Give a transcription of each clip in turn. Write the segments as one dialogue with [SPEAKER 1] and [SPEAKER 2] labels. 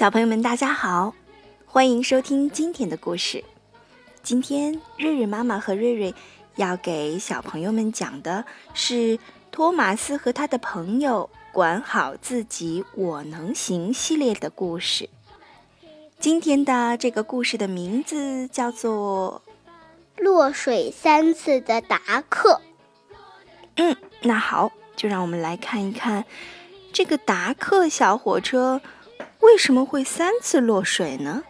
[SPEAKER 1] 小朋友们，大家好，欢迎收听今天的故事。今天瑞瑞妈妈和瑞瑞要给小朋友们讲的是托马斯和他的朋友管好自己，我能行系列的故事。今天的这个故事的名字叫做《
[SPEAKER 2] 落水三次的达克》。
[SPEAKER 1] 嗯，那好，就让我们来看一看这个达克小火车。为什么会三次落水呢？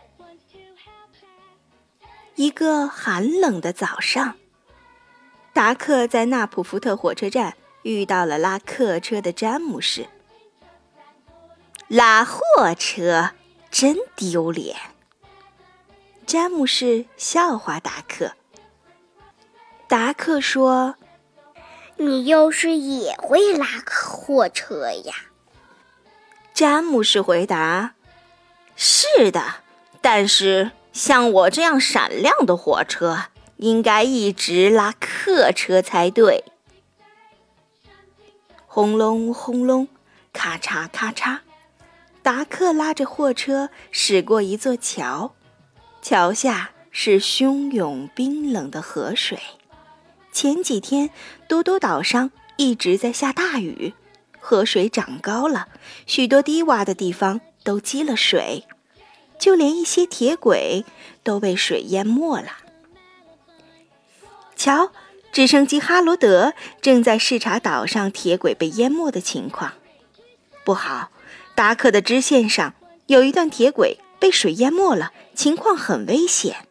[SPEAKER 1] 一个寒冷的早上，达克在纳普福特火车站遇到了拉客车的詹姆士。拉货车真丢脸！詹姆士笑话达克。达克说：“
[SPEAKER 2] 你要是也会拉货车呀？”
[SPEAKER 1] 詹姆士回答：“是的，但是像我这样闪亮的火车，应该一直拉客车才对。”轰隆轰隆，咔嚓咔嚓，达克拉着货车驶过一座桥，桥下是汹涌冰冷的河水。前几天，多多岛上一直在下大雨。河水涨高了，许多低洼的地方都积了水，就连一些铁轨都被水淹没了。瞧，直升机哈罗德正在视察岛上铁轨被淹没的情况。不好，达克的支线上有一段铁轨被水淹没了，情况很危险。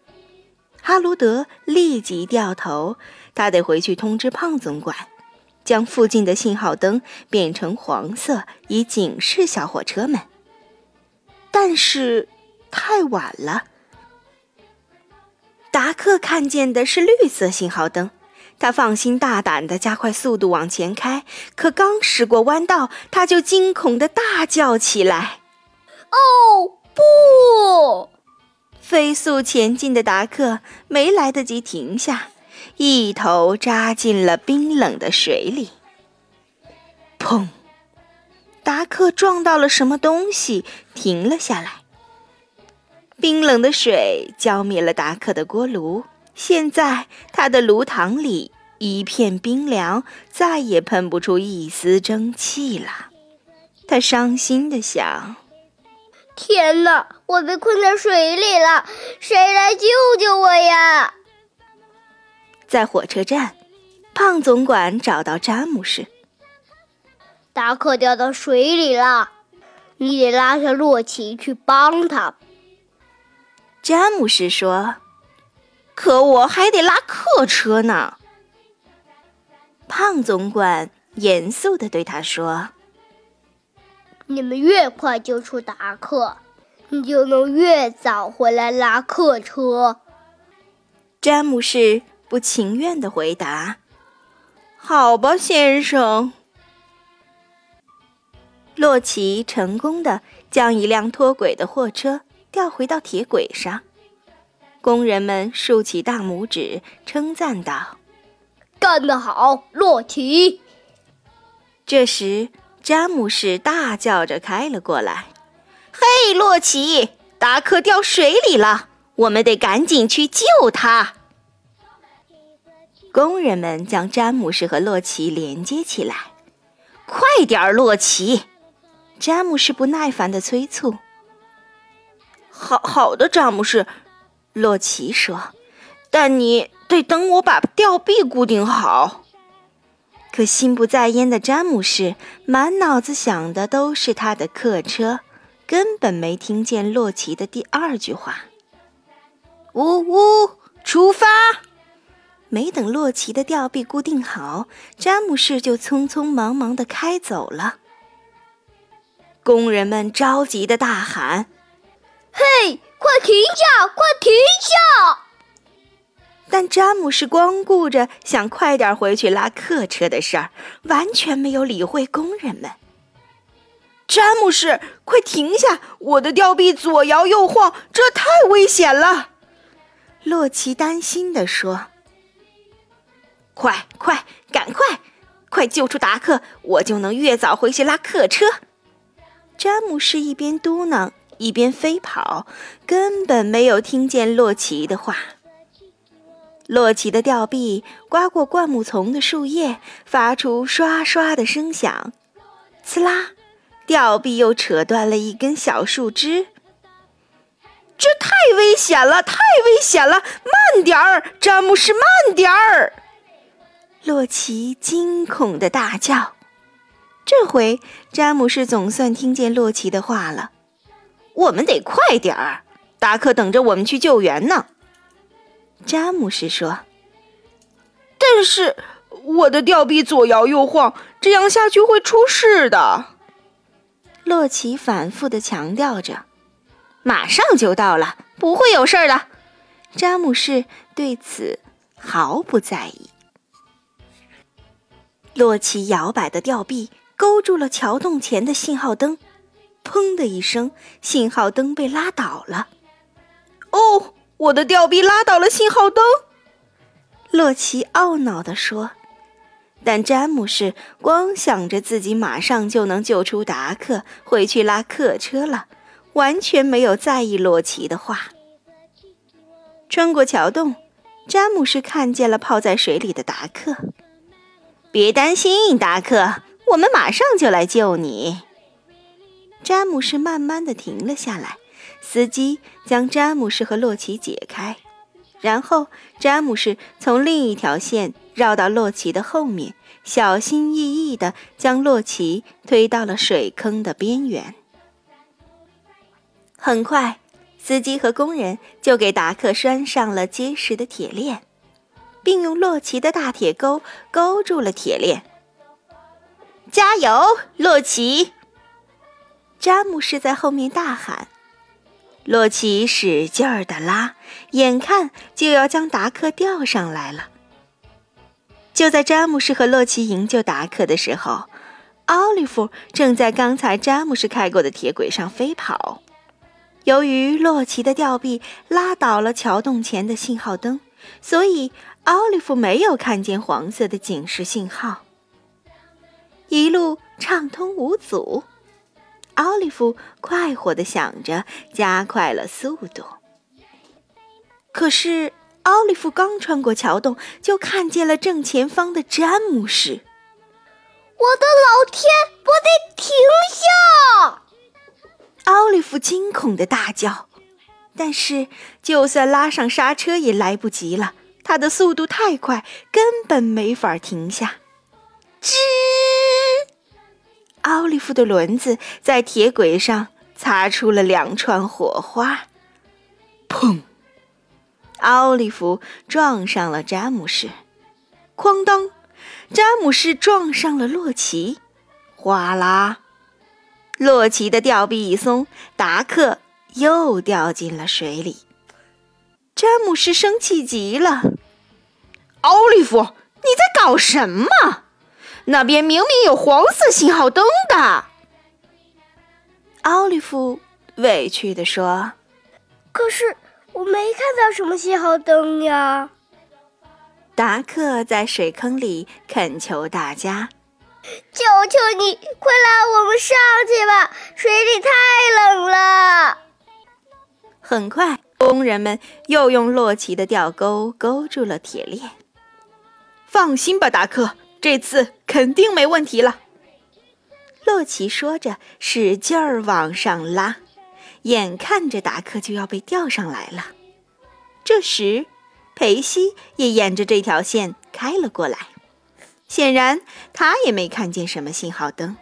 [SPEAKER 1] 哈罗德立即掉头，他得回去通知胖总管。将附近的信号灯变成黄色，以警示小火车们。但是太晚了。达克看见的是绿色信号灯，他放心大胆地加快速度往前开。可刚驶过弯道，他就惊恐地大叫起来：“
[SPEAKER 2] 哦，不！”
[SPEAKER 1] 飞速前进的达克没来得及停下。一头扎进了冰冷的水里。砰！达克撞到了什么东西，停了下来。冰冷的水浇灭了达克的锅炉，现在他的炉膛里一片冰凉，再也喷不出一丝蒸汽了。他伤心地想：“
[SPEAKER 2] 天哪，我被困在水里了，谁来救救我呀？”
[SPEAKER 1] 在火车站，胖总管找到詹姆士。
[SPEAKER 2] 达克掉到水里了，你得拉上洛奇去帮他。
[SPEAKER 1] 詹姆士说：“可我还得拉客车呢。”胖总管严肃地对他说：“
[SPEAKER 2] 你们越快救出达克，你就能越早回来拉客车。”
[SPEAKER 1] 詹姆士。不情愿的回答：“好吧，先生。”洛奇成功的将一辆脱轨的货车调回到铁轨上，工人们竖起大拇指，称赞道：“
[SPEAKER 2] 干得好，洛奇！”
[SPEAKER 1] 这时，詹姆士大叫着开了过来：“嘿，洛奇，达克掉水里了，我们得赶紧去救他！”工人们将詹姆士和洛奇连接起来。快点儿，洛奇！詹姆士不耐烦地催促。好好的，詹姆士，洛奇说。但你得等我把吊臂固定好。可心不在焉的詹姆士满脑子想的都是他的客车，根本没听见洛奇的第二句话。呜呜，出发！没等洛奇的吊臂固定好，詹姆士就匆匆忙忙地开走了。工人们着急地大喊：“
[SPEAKER 2] 嘿，快停下！快停下！”
[SPEAKER 1] 但詹姆士光顾着想快点回去拉客车的事儿，完全没有理会工人们。詹姆士，快停下！我的吊臂左摇右晃，这太危险了。”洛奇担心地说。快快，赶快，快救出达克，我就能越早回去拉客车。詹姆士一边嘟囔，一边飞跑，根本没有听见洛奇的话。洛奇的吊臂刮过灌木丛的树叶，发出刷刷的声响。刺啦，吊臂又扯断了一根小树枝。这太危险了！太危险了！慢点儿，詹姆士，慢点儿！洛奇惊恐的大叫。这回，詹姆士总算听见洛奇的话了。我们得快点儿，达克等着我们去救援呢。詹姆士说：“但是我的吊臂左摇右晃，这样下去会出事的。”洛奇反复的强调着：“马上就到了，不会有事儿的。”詹姆士对此毫不在意。洛奇摇摆的吊臂勾住了桥洞前的信号灯，砰的一声，信号灯被拉倒了。哦。我的吊臂拉倒了信号灯，洛奇懊恼地说。但詹姆士光想着自己马上就能救出达克，回去拉客车了，完全没有在意洛奇的话。穿过桥洞，詹姆士看见了泡在水里的达克。别担心，达克，我们马上就来救你。詹姆士慢慢的停了下来。司机将詹姆士和洛奇解开，然后詹姆士从另一条线绕到洛奇的后面，小心翼翼地将洛奇推到了水坑的边缘。很快，司机和工人就给达克拴上了结实的铁链，并用洛奇的大铁钩勾住了铁链。加油，洛奇！詹姆士在后面大喊。洛奇使劲儿的拉，眼看就要将达克吊上来了。就在詹姆士和洛奇营救达克的时候，奥利弗正在刚才詹姆士开过的铁轨上飞跑。由于洛奇的吊臂拉倒了桥洞前的信号灯，所以奥利弗没有看见黄色的警示信号。一路畅通无阻。奥利弗快活地想着，加快了速度。可是，奥利弗刚穿过桥洞，就看见了正前方的詹姆士。
[SPEAKER 2] 我的老天！我得停下！
[SPEAKER 1] 奥利弗惊恐地大叫。但是，就算拉上刹车也来不及了，他的速度太快，根本没法停下。吱！奥利弗的轮子在铁轨上擦出了两串火花，砰！奥利弗撞上了詹姆士，哐当！詹姆士撞上了洛奇，哗啦！洛奇的吊臂一松，达克又掉进了水里。詹姆士生气极了：“奥利弗，你在搞什么？”那边明明有黄色信号灯的，奥利弗委屈地说：“
[SPEAKER 2] 可是我没看到什么信号灯呀。”
[SPEAKER 1] 达克在水坑里恳求大家：“
[SPEAKER 2] 求求你，快拉我们上去吧，水里太冷了。”
[SPEAKER 1] 很快，工人们又用洛奇的吊钩勾住了铁链。放心吧，达克。这次肯定没问题了，洛奇说着，使劲儿往上拉，眼看着达克就要被吊上来了。这时，裴西也沿着这条线开了过来，显然他也没看见什么信号灯。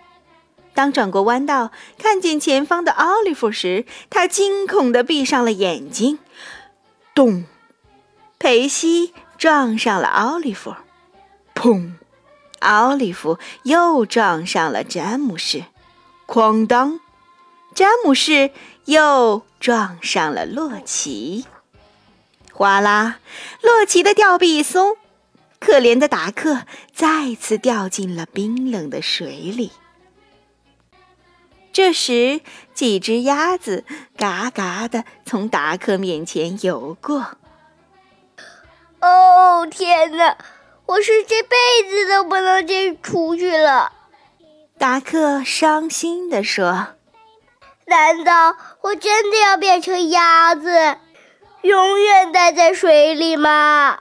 [SPEAKER 1] 当转过弯道，看见前方的奥利弗时，他惊恐地闭上了眼睛。咚！裴西撞上了奥利弗，砰！奥利弗又撞上了詹姆士，哐当！詹姆士又撞上了洛奇，哗啦！洛奇的吊臂一松，可怜的达克再次掉进了冰冷的水里。这时，几只鸭子嘎嘎的从达克面前游过。
[SPEAKER 2] 哦，天哪！我是这辈子都不能再出去了，
[SPEAKER 1] 达克伤心地说：“
[SPEAKER 2] 难道我真的要变成鸭子，永远待在水里吗？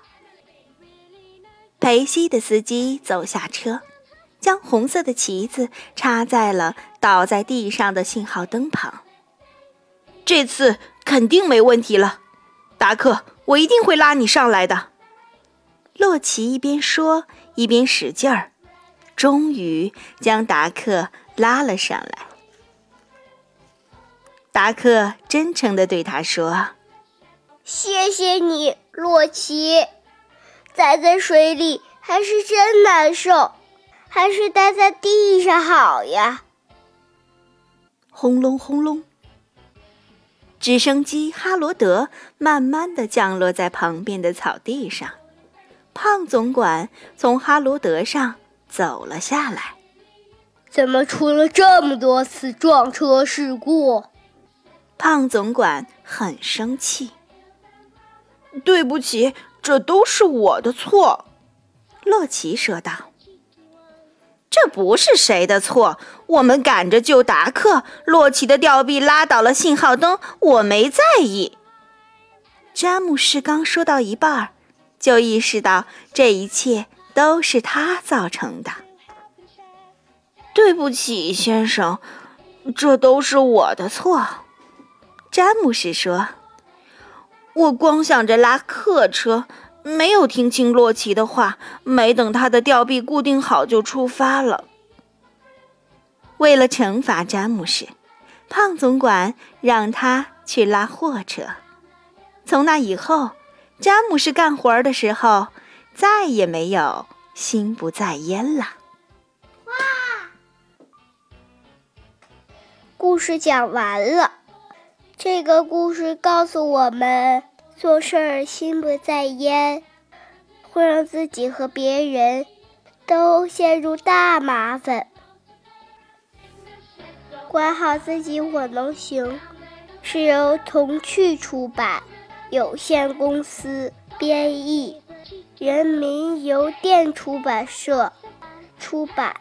[SPEAKER 1] 裴西的司机走下车，将红色的旗子插在了倒在地上的信号灯旁。这次肯定没问题了，达克，我一定会拉你上来的。洛奇一边说一边使劲儿，终于将达克拉了上来。达克真诚地对他说：“
[SPEAKER 2] 谢谢你，洛奇。待在水里还是真难受，还是待在地上好呀。”
[SPEAKER 1] 轰隆轰隆，直升机哈罗德慢慢地降落在旁边的草地上。胖总管从哈罗德上走了下来。
[SPEAKER 2] 怎么出了这么多次撞车事故？
[SPEAKER 1] 胖总管很生气。对不起，这都是我的错。”洛奇说道。“这不是谁的错，我们赶着救达克，洛奇的吊臂拉倒了信号灯，我没在意。”詹姆士刚说到一半，就意识到这一切都是他造成的。对不起，先生，这都是我的错。詹姆士说：“我光想着拉客车，没有听清洛奇的话。没等他的吊臂固定好，就出发了。为了惩罚詹姆士，胖总管让他去拉货车。从那以后，詹姆士干活的时候再也没有心不在焉了。”哇！
[SPEAKER 2] 故事讲完了。这个故事告诉我们，做事儿心不在焉，会让自己和别人都陷入大麻烦。管好自己，我能行，是由童趣出版有限公司编译，人民邮电出版社出版。